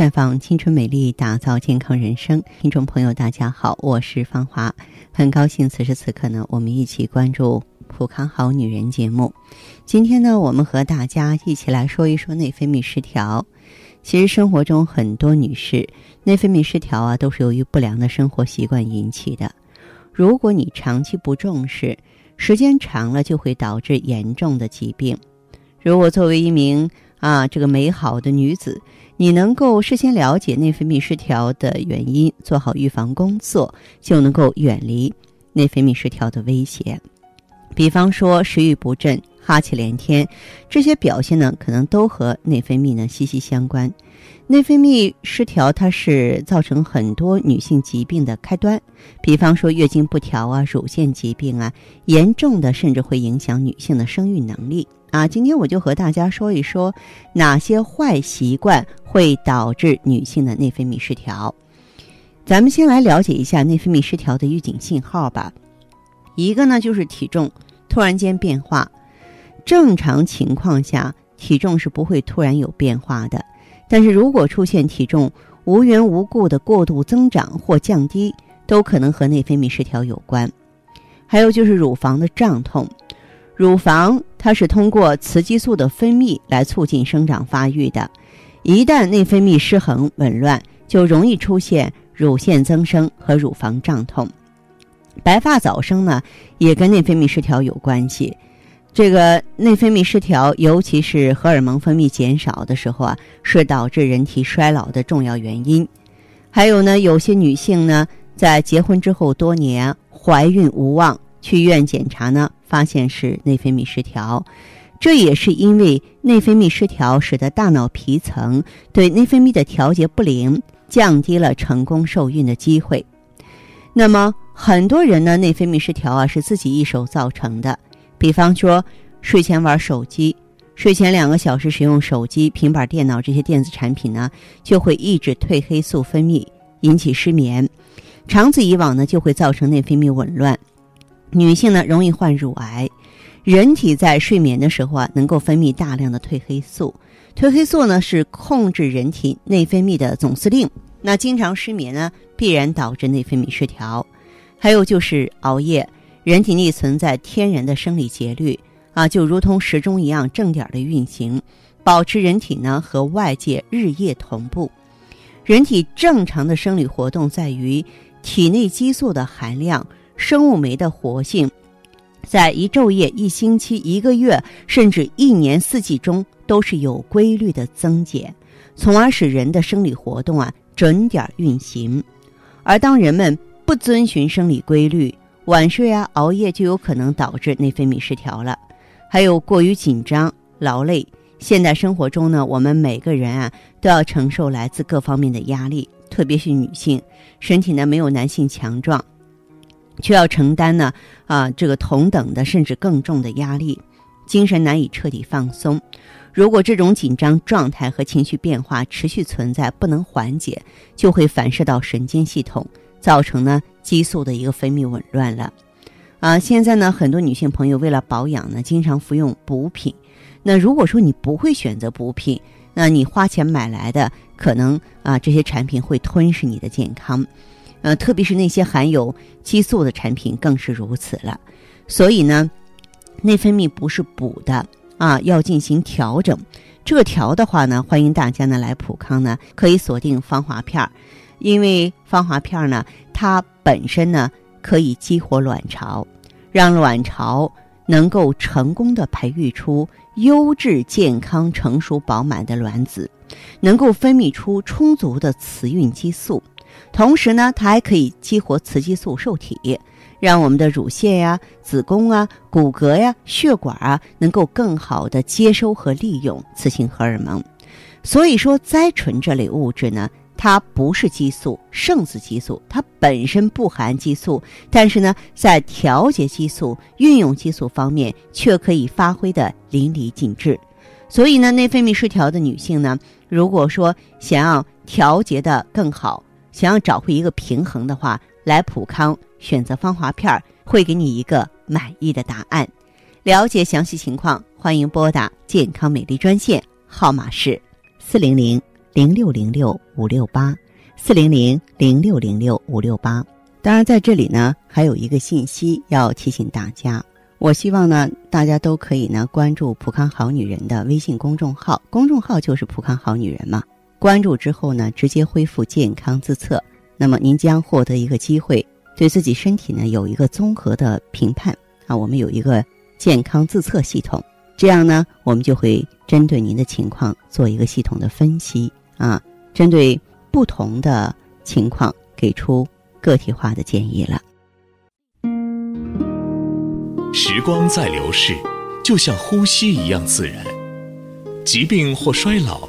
绽放青春美丽，打造健康人生。听众朋友，大家好，我是芳华，很高兴此时此刻呢，我们一起关注《普康好女人》节目。今天呢，我们和大家一起来说一说内分泌失调。其实生活中很多女士内分泌失调啊，都是由于不良的生活习惯引起的。如果你长期不重视，时间长了就会导致严重的疾病。如果作为一名啊这个美好的女子，你能够事先了解内分泌失调的原因，做好预防工作，就能够远离内分泌失调的威胁。比方说食欲不振、哈气连天，这些表现呢，可能都和内分泌呢息息相关。内分泌失调，它是造成很多女性疾病的开端。比方说月经不调啊、乳腺疾病啊，严重的甚至会影响女性的生育能力啊。今天我就和大家说一说哪些坏习惯会导致女性的内分泌失调。咱们先来了解一下内分泌失调的预警信号吧。一个呢，就是体重突然间变化。正常情况下，体重是不会突然有变化的。但是如果出现体重无缘无故的过度增长或降低，都可能和内分泌失调有关。还有就是乳房的胀痛，乳房它是通过雌激素的分泌来促进生长发育的，一旦内分泌失衡紊乱，就容易出现乳腺增生和乳房胀痛。白发早生呢，也跟内分泌失调有关系。这个内分泌失调，尤其是荷尔蒙分泌减少的时候啊，是导致人体衰老的重要原因。还有呢，有些女性呢，在结婚之后多年怀孕无望，去医院检查呢，发现是内分泌失调。这也是因为内分泌失调，使得大脑皮层对内分泌的调节不灵，降低了成功受孕的机会。那么很多人呢，内分泌失调啊，是自己一手造成的。比方说，睡前玩手机，睡前两个小时使用手机、平板电脑这些电子产品呢，就会抑制褪黑素分泌，引起失眠。长此以往呢，就会造成内分泌紊乱。女性呢，容易患乳癌。人体在睡眠的时候啊，能够分泌大量的褪黑素。褪黑素呢，是控制人体内分泌的总司令。那经常失眠呢，必然导致内分泌失调。还有就是熬夜。人体内存在天然的生理节律啊，就如同时钟一样正点的运行，保持人体呢和外界日夜同步。人体正常的生理活动在于体内激素的含量、生物酶的活性，在一昼夜、一星期、一个月，甚至一年四季中都是有规律的增减，从而使人的生理活动啊准点运行。而当人们不遵循生理规律，晚睡啊，熬夜就有可能导致内分泌失调了。还有过于紧张、劳累。现代生活中呢，我们每个人啊都要承受来自各方面的压力，特别是女性，身体呢没有男性强壮，却要承担呢啊这个同等的甚至更重的压力，精神难以彻底放松。如果这种紧张状态和情绪变化持续存在，不能缓解，就会反射到神经系统。造成呢激素的一个分泌紊乱了，啊，现在呢很多女性朋友为了保养呢，经常服用补品。那如果说你不会选择补品，那你花钱买来的可能啊这些产品会吞噬你的健康，呃，特别是那些含有激素的产品更是如此了。所以呢，内分泌不是补的啊，要进行调整。这个调的话呢，欢迎大家呢来普康呢，可以锁定芳华片儿。因为芳华片儿呢，它本身呢可以激活卵巢，让卵巢能够成功的培育出优质、健康、成熟、饱满的卵子，能够分泌出充足的雌孕激素。同时呢，它还可以激活雌激素受体，让我们的乳腺呀、子宫啊、骨骼呀、血管啊，能够更好的接收和利用雌性荷尔蒙。所以说，甾醇这类物质呢。它不是激素，胜似激素。它本身不含激素，但是呢，在调节激素、运用激素方面，却可以发挥的淋漓尽致。所以呢，内分泌失调的女性呢，如果说想要调节的更好，想要找回一个平衡的话，来普康选择芳华片儿，会给你一个满意的答案。了解详细情况，欢迎拨打健康美丽专线，号码是四零零。零六零六五六八，四零零零六零六五六八。当然，在这里呢，还有一个信息要提醒大家。我希望呢，大家都可以呢关注“普康好女人”的微信公众号，公众号就是“普康好女人”嘛。关注之后呢，直接恢复健康自测，那么您将获得一个机会，对自己身体呢有一个综合的评判啊。我们有一个健康自测系统，这样呢，我们就会针对您的情况做一个系统的分析啊，针对不同的情况给出。个体化的建议了。时光在流逝，就像呼吸一样自然。疾病或衰老，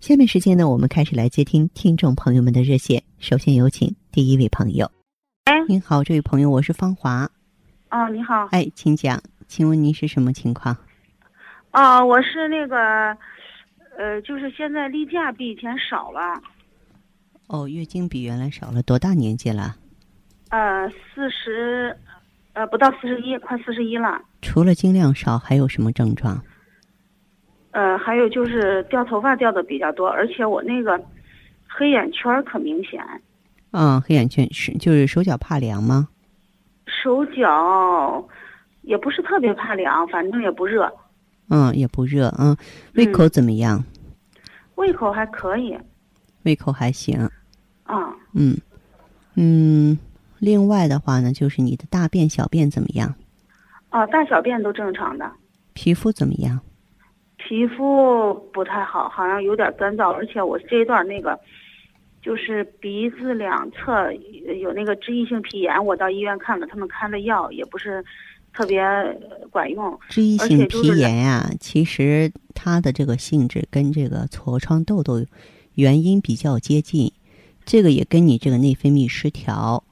下面时间呢，我们开始来接听听众朋友们的热线。首先有请第一位朋友。哎，您好，这位朋友，我是芳华。哦，你好。哎，请讲，请问您是什么情况？哦，我是那个。呃，就是现在例假比以前少了。哦，月经比原来少了，多大年纪了？呃，四十，呃，不到四十一，快四十一了。除了经量少，还有什么症状？呃，还有就是掉头发掉的比较多，而且我那个黑眼圈可明显。嗯，黑眼圈是就是手脚怕凉吗？手脚也不是特别怕凉，反正也不热。嗯，也不热，嗯，胃口怎么样？胃口还可以，胃口还行。啊，嗯，嗯，另外的话呢，就是你的大便、小便怎么样？啊，大小便都正常的。皮肤怎么样？皮肤不太好，好像有点干燥，而且我这一段那个，就是鼻子两侧有那个脂溢性皮炎，我到医院看了，他们开的药，也不是。特别管用。脂溢性皮炎呀，其实它的这个性质跟这个痤疮痘痘原因比较接近，这个也跟你这个内分泌失调，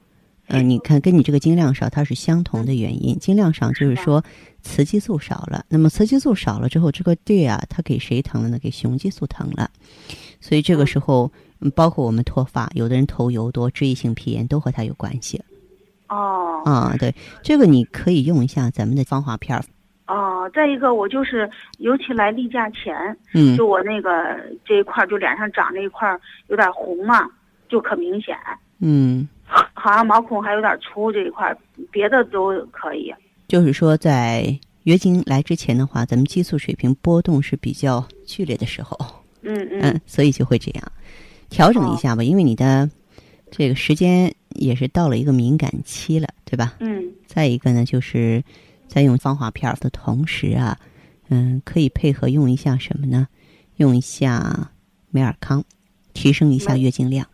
嗯，你看跟你这个经量少，它是相同的原因。经量少就是说雌激素少了，那么雌激素少了之后，这个地啊，它给谁疼了呢？给雄激素疼了，所以这个时候，包括我们脱发，有的人头油多，脂溢性皮炎都和它有关系。哦，啊，对，这个你可以用一下咱们的防滑片儿。哦，再一个，我就是尤其来例假前，嗯，就我那个这一块儿，就脸上长这一块儿有点红嘛，就可明显。嗯，好像毛孔还有点粗这一块，别的都可以。就是说，在月经来之前的话，咱们激素水平波动是比较剧烈的时候。嗯嗯，所以就会这样，调整一下吧，因为你的这个时间。也是到了一个敏感期了，对吧？嗯。再一个呢，就是在用芳华片的同时啊，嗯，可以配合用一下什么呢？用一下美尔康，提升一下月经量。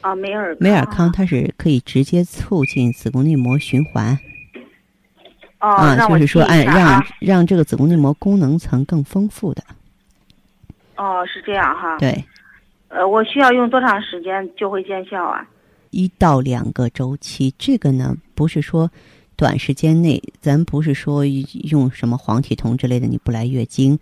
啊，美尔美尔康它是可以直接促进子宫内膜循环。哦，啊，就是说，哎，让让这个子宫内膜功能层更丰富的。哦，是这样哈。对。呃，我需要用多长时间就会见效啊？一到两个周期，这个呢不是说短时间内，咱不是说用什么黄体酮之类的，你不来月经，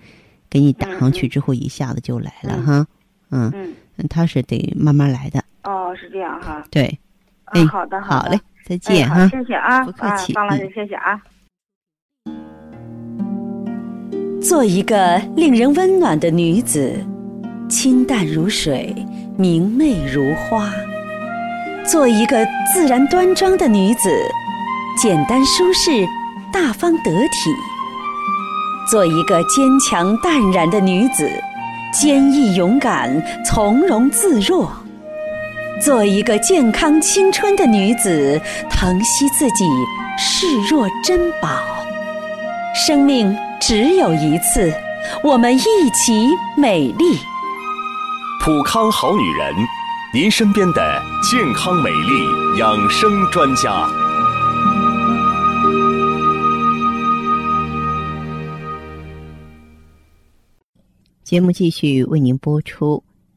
给你打上去之后一下子就来了哈，嗯，嗯，它是得慢慢来的。哦，是这样哈。对，哎，好的，好嘞，再见哈，谢谢啊，不客气，方老师，谢谢啊。做一个令人温暖的女子，清淡如水，明媚如花。做一个自然端庄的女子，简单舒适，大方得体。做一个坚强淡然的女子，坚毅勇敢，从容自若；做一个健康青春的女子，疼惜自己，视若珍宝。生命只有一次，我们一起美丽。普康好女人，您身边的健康美丽养生专家。节目继续为您播出。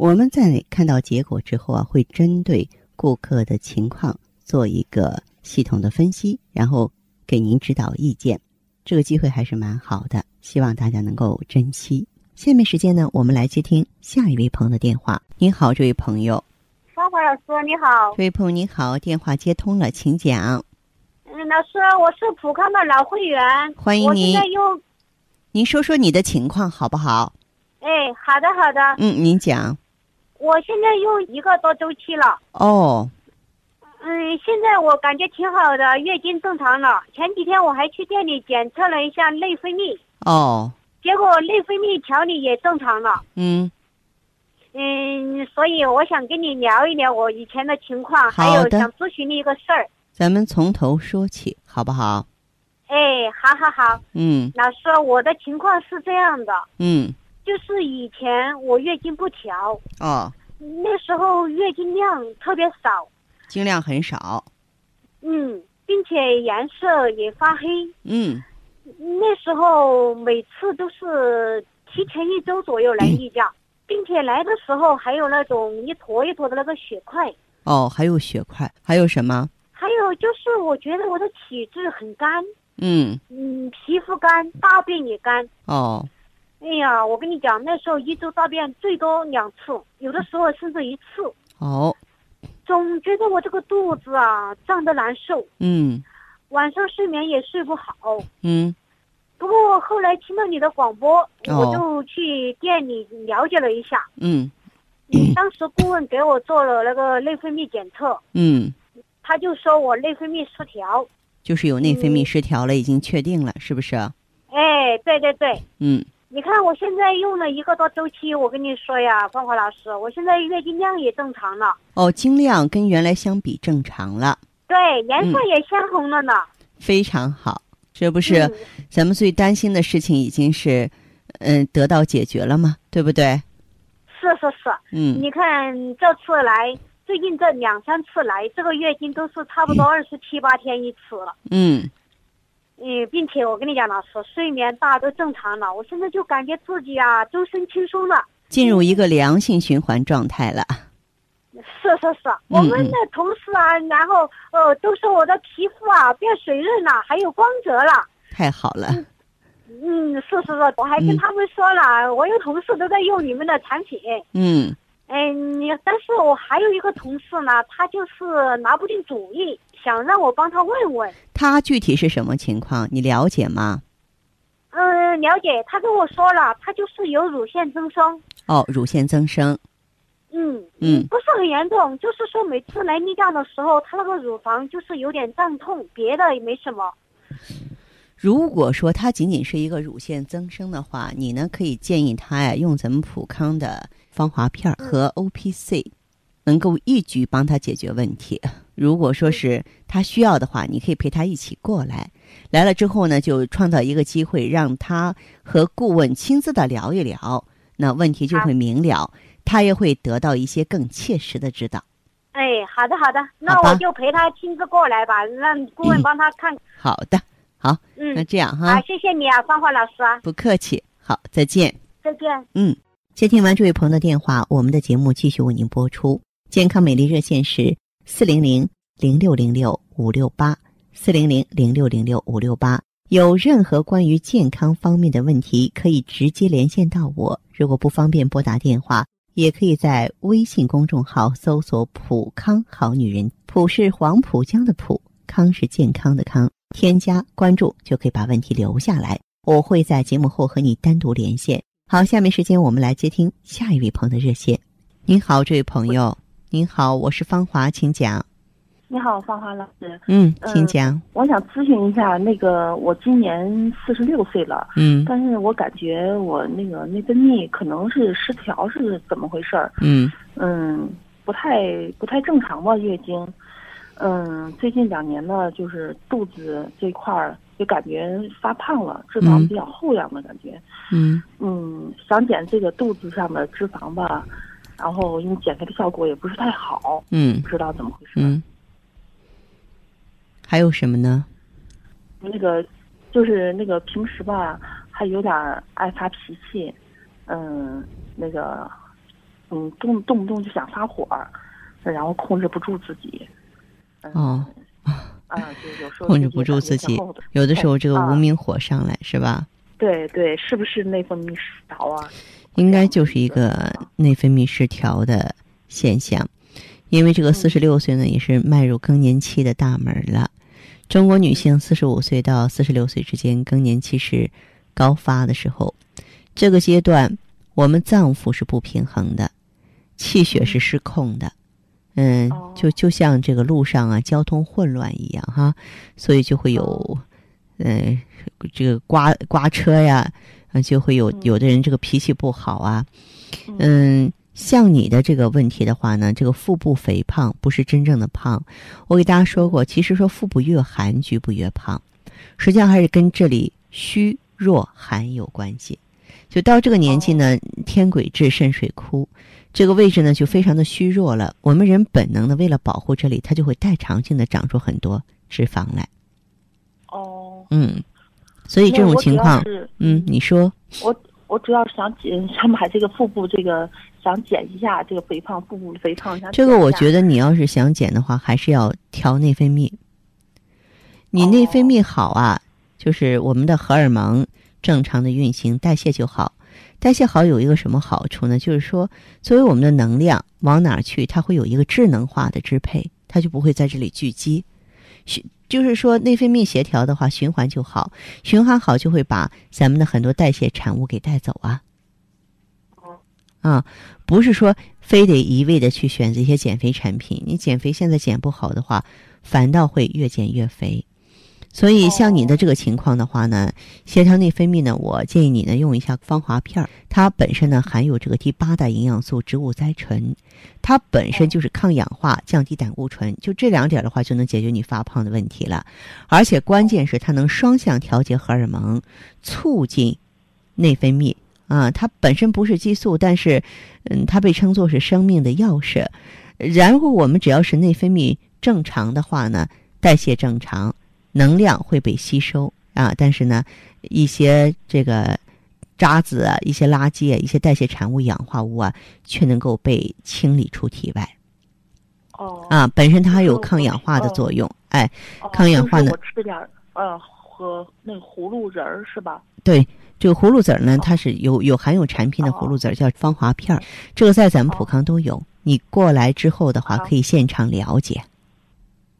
我们在看到结果之后啊，会针对顾客的情况做一个系统的分析，然后给您指导意见。这个机会还是蛮好的，希望大家能够珍惜。下面时间呢，我们来接听下一位朋友的电话。您好，这位朋友。芳华老师，你好。这位朋友你好，电话接通了，请讲。嗯，老师，我是普康的老会员，欢迎您。我现在用。您说说你的情况好不好？哎，好的好的。嗯，您讲。我现在用一个多周期了。哦。嗯，现在我感觉挺好的，月经正常了。前几天我还去店里检测了一下内分泌。哦。结果内分泌调理也正常了。嗯。嗯，所以我想跟你聊一聊我以前的情况，还有想咨询你一个事儿。咱们从头说起，好不好？哎，好好好，嗯，老师，我的情况是这样的，嗯，就是以前我月经不调，哦，那时候月经量特别少，经量很少，嗯，并且颜色也发黑，嗯，那时候每次都是提前一周左右来例假，并且来的时候还有那种一坨一坨的那个血块，哦，还有血块，还有什么？还有就是我觉得我的体质很干。嗯。嗯，皮肤干，大便也干。哦，哎呀，我跟你讲，那时候一周大便最多两次，有的时候甚至一次。哦，总觉得我这个肚子啊胀得难受。嗯，晚上睡眠也睡不好。嗯，不过后来听到你的广播，我就去店里了解了一下。嗯，当时顾问给我做了那个内分泌检测。嗯，他就说我内分泌失调。就是有内分泌失调了，已经确定了，是不是？哎，对对对。嗯。你看，我现在用了一个多周期，我跟你说呀，芳华老师，我现在月经量也正常了。哦，经量跟原来相比正常了。对，颜色也鲜红了呢。非常好，这不是咱们最担心的事情，已经是嗯得到解决了吗？对不对？是是是。嗯。你看这次来。最近这两三次来，这个月经都是差不多二十七八天一次了。嗯，嗯，并且我跟你讲，老师，睡眠大都正常了。我现在就感觉自己啊，周身轻松了，进入一个良性循环状态了。是是是，我们的同事啊，然后呃，都说我的皮肤啊变水润了，还有光泽了。太好了。嗯，是是是，我还跟他们说了，我有同事都在用你们的产品。嗯。嗯，你但是我还有一个同事呢，他就是拿不定主意，想让我帮他问问。他具体是什么情况？你了解吗？嗯，了解。他跟我说了，他就是有乳腺增生。哦，乳腺增生。嗯嗯，不是很严重，就是说每次来例假的时候，他那个乳房就是有点胀痛，别的也没什么。如果说他仅仅是一个乳腺增生的话，你呢可以建议他呀用咱们普康的。芳华片和 O P C 能够一举帮他解决问题。如果说是他需要的话，你可以陪他一起过来。来了之后呢，就创造一个机会，让他和顾问亲自的聊一聊，那问题就会明了，他也会得到一些更切实的指导。哎，好的好的，那我就陪他亲自过来吧，让顾问帮他看。好的，好，嗯，那这样哈。好，谢谢你啊，芳华老师啊。不客气，好，再见。再见。嗯。接听完这位朋友的电话，我们的节目继续为您播出。健康美丽热线是四零零零六零六五六八四零零零六零六五六八，有任何关于健康方面的问题，可以直接连线到我。如果不方便拨打电话，也可以在微信公众号搜索“普康好女人”，普是黄浦江的浦，康是健康的康。添加关注就可以把问题留下来，我会在节目后和你单独连线。好，下面时间我们来接听下一位朋友的热线。您好，这位朋友，您好，我是芳华，请讲。你好，芳华老师。嗯，请讲。我想咨询一下，那个我今年四十六岁了，嗯，但是我感觉我那个内分泌可能是失调，是怎么回事儿？嗯嗯，不太不太正常吧，月经。嗯，最近两年呢，就是肚子这块儿就感觉发胖了，脂肪比较厚样的感觉。嗯嗯，想减这个肚子上的脂肪吧，然后因为减肥的效果也不是太好，嗯不知道怎么回事。嗯，还有什么呢？那个就是那个平时吧，还有点儿爱发脾气，嗯，那个嗯动动不动就想发火儿，然后控制不住自己。嗯、哦，控制不住自己，有的时候这个无名火上来是吧？对对，是不是内分泌失调啊？应该就是一个内分泌失调的现象，因为这个四十六岁呢，也是迈入更年期的大门了。中国女性四十五岁到四十六岁之间更年期是高发的时候，这个阶段我们脏腑是不平衡的，气血是失控的，嗯，就就像这个路上啊交通混乱一样哈，所以就会有，嗯，这个刮刮车呀，啊就会有有的人这个脾气不好啊，嗯。像你的这个问题的话呢，这个腹部肥胖不是真正的胖。我给大家说过，其实说腹部越寒，局部越胖，实际上还是跟这里虚弱寒有关系。就到这个年纪呢，天癸至肾水枯，这个位置呢就非常的虚弱了。我们人本能的为了保护这里，它就会代偿性的长出很多脂肪来。哦，嗯，所以这种情况，嗯，你说，我我主要是想减，想把这个腹部这个。想减一下这个肥胖，腹部肥胖。这个我觉得你要是想减的话，还是要调内分泌。你内分泌好啊，就是我们的荷尔蒙正常的运行，代谢就好。代谢好有一个什么好处呢？就是说，作为我们的能量往哪儿去，它会有一个智能化的支配，它就不会在这里聚集。就是说，内分泌协调的话，循环就好，循环好就会把咱们的很多代谢产物给带走啊。啊，不是说非得一味的去选择一些减肥产品，你减肥现在减不好的话，反倒会越减越肥。所以像你的这个情况的话呢，协调内分泌呢，我建议你呢用一下芳华片儿，它本身呢含有这个第八代营养素植物甾醇，它本身就是抗氧化、降低胆固醇，就这两点的话就能解决你发胖的问题了。而且关键是它能双向调节荷尔蒙，促进内分泌。啊，它本身不是激素，但是，嗯，它被称作是生命的钥匙。然后我们只要是内分泌正常的话呢，代谢正常，能量会被吸收啊。但是呢，一些这个渣子啊、一些垃圾啊、一些代谢产物、氧化物啊，却能够被清理出体外。哦。啊，本身它还有抗氧化的作用，哎，抗氧化呢。我吃点呃和那个葫芦仁儿是吧？对。这个葫芦籽儿呢，它是有有含有产品的葫芦籽儿，叫芳华片儿。这个在咱们普康都有。你过来之后的话，可以现场了解。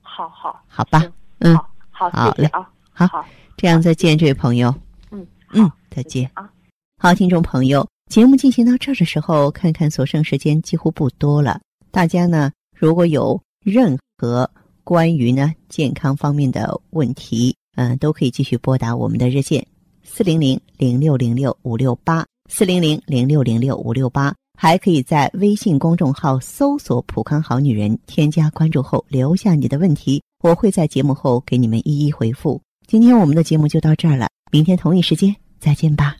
好好，好吧，嗯，好，好嘞啊，好，这样再见，这位朋友。嗯嗯，再见啊。好，听众朋友，节目进行到这儿的时候，看看所剩时间几乎不多了。大家呢，如果有任何关于呢健康方面的问题，嗯，都可以继续拨打我们的热线。四零零零六零六五六八，四零零零六零六五六八，还可以在微信公众号搜索“普康好女人”，添加关注后留下你的问题，我会在节目后给你们一一回复。今天我们的节目就到这儿了，明天同一时间再见吧。